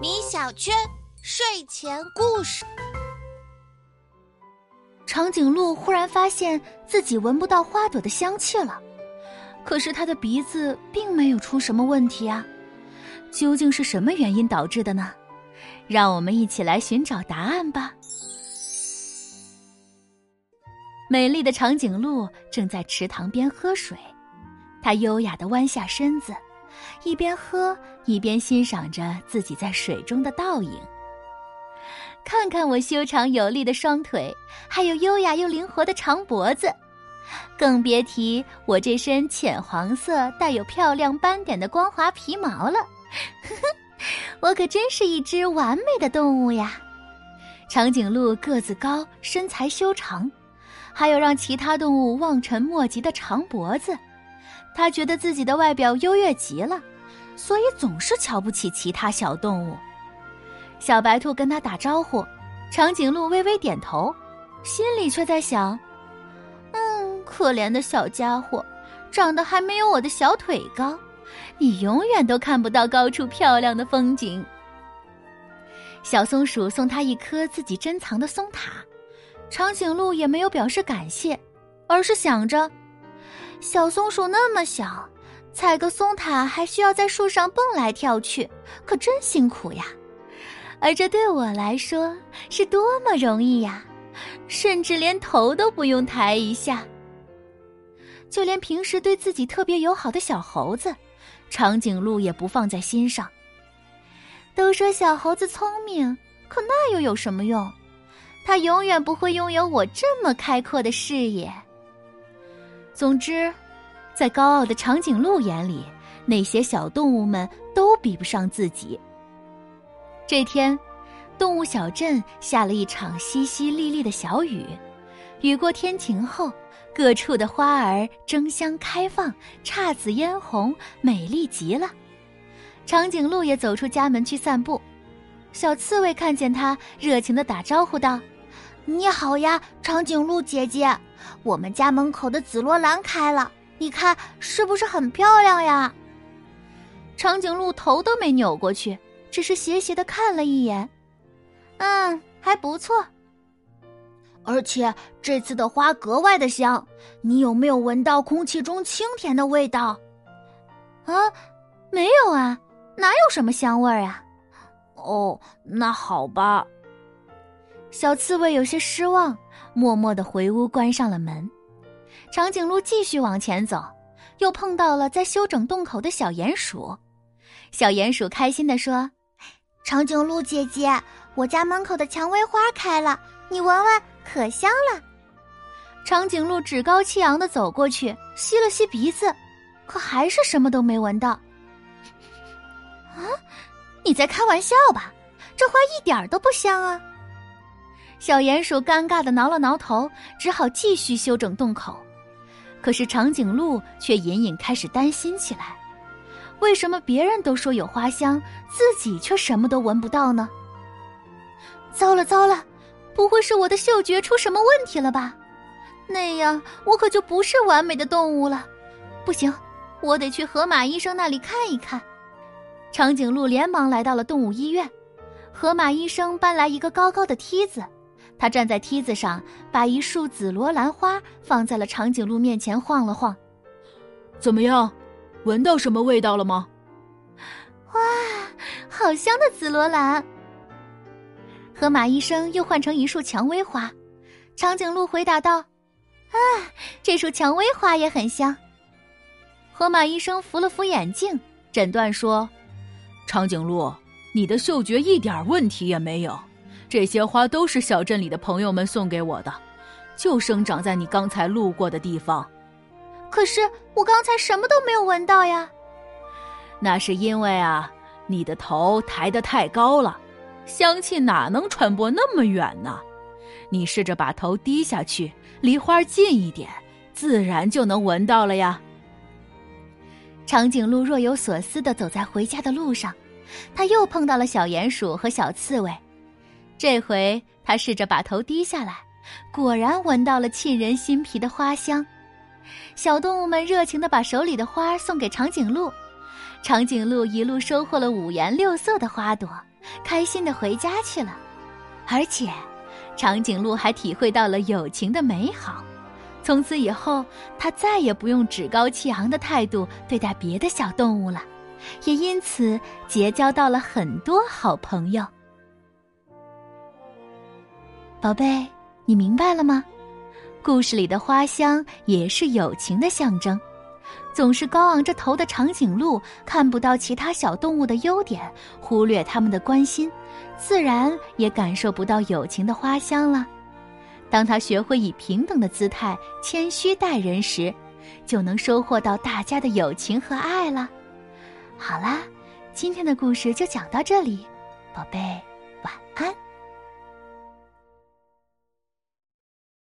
米小圈睡前故事。长颈鹿忽然发现自己闻不到花朵的香气了，可是它的鼻子并没有出什么问题啊！究竟是什么原因导致的呢？让我们一起来寻找答案吧。美丽的长颈鹿正在池塘边喝水，它优雅的弯下身子，一边喝一边欣赏着自己在水中的倒影。看看我修长有力的双腿，还有优雅又灵活的长脖子，更别提我这身浅黄色带有漂亮斑点的光滑皮毛了。呵呵，我可真是一只完美的动物呀！长颈鹿个子高，身材修长。还有让其他动物望尘莫及的长脖子，他觉得自己的外表优越极了，所以总是瞧不起其他小动物。小白兔跟他打招呼，长颈鹿微微点头，心里却在想：“嗯，可怜的小家伙，长得还没有我的小腿高，你永远都看不到高处漂亮的风景。”小松鼠送他一颗自己珍藏的松塔。长颈鹿也没有表示感谢，而是想着，小松鼠那么小，采个松塔还需要在树上蹦来跳去，可真辛苦呀。而这对我来说是多么容易呀，甚至连头都不用抬一下。就连平时对自己特别友好的小猴子，长颈鹿也不放在心上。都说小猴子聪明，可那又有什么用？他永远不会拥有我这么开阔的视野。总之，在高傲的长颈鹿眼里，那些小动物们都比不上自己。这天，动物小镇下了一场淅淅沥沥的小雨。雨过天晴后，各处的花儿争相开放，姹紫嫣红，美丽极了。长颈鹿也走出家门去散步。小刺猬看见它，热情的打招呼道。你好呀，长颈鹿姐姐，我们家门口的紫罗兰开了，你看是不是很漂亮呀？长颈鹿头都没扭过去，只是斜斜的看了一眼，嗯，还不错。而且这次的花格外的香，你有没有闻到空气中清甜的味道？啊，没有啊，哪有什么香味儿啊？哦，那好吧。小刺猬有些失望，默默的回屋关上了门。长颈鹿继续往前走，又碰到了在修整洞口的小鼹鼠。小鼹鼠开心的说：“长颈鹿姐姐，我家门口的蔷薇花开了，你闻闻，可香了。”长颈鹿趾高气扬的走过去，吸了吸鼻子，可还是什么都没闻到。啊，你在开玩笑吧？这花一点都不香啊！小鼹鼠尴尬的挠了挠头，只好继续修整洞口。可是长颈鹿却隐隐开始担心起来：为什么别人都说有花香，自己却什么都闻不到呢？糟了糟了，不会是我的嗅觉出什么问题了吧？那样我可就不是完美的动物了。不行，我得去河马医生那里看一看。长颈鹿连忙来到了动物医院，河马医生搬来一个高高的梯子。他站在梯子上，把一束紫罗兰花放在了长颈鹿面前，晃了晃。怎么样，闻到什么味道了吗？哇，好香的紫罗兰！河马医生又换成一束蔷薇花。长颈鹿回答道：“啊，这束蔷薇花也很香。”河马医生扶了扶眼镜，诊断说：“长颈鹿，你的嗅觉一点问题也没有。”这些花都是小镇里的朋友们送给我的，就生长在你刚才路过的地方。可是我刚才什么都没有闻到呀。那是因为啊，你的头抬得太高了，香气哪能传播那么远呢？你试着把头低下去，离花近一点，自然就能闻到了呀。长颈鹿若有所思的走在回家的路上，他又碰到了小鼹鼠和小刺猬。这回他试着把头低下来，果然闻到了沁人心脾的花香。小动物们热情的把手里的花送给长颈鹿，长颈鹿一路收获了五颜六色的花朵，开心的回家去了。而且，长颈鹿还体会到了友情的美好。从此以后，它再也不用趾高气昂的态度对待别的小动物了，也因此结交到了很多好朋友。宝贝，你明白了吗？故事里的花香也是友情的象征。总是高昂着头的长颈鹿看不到其他小动物的优点，忽略他们的关心，自然也感受不到友情的花香了。当他学会以平等的姿态谦虚待人时，就能收获到大家的友情和爱了。好啦，今天的故事就讲到这里，宝贝，晚安。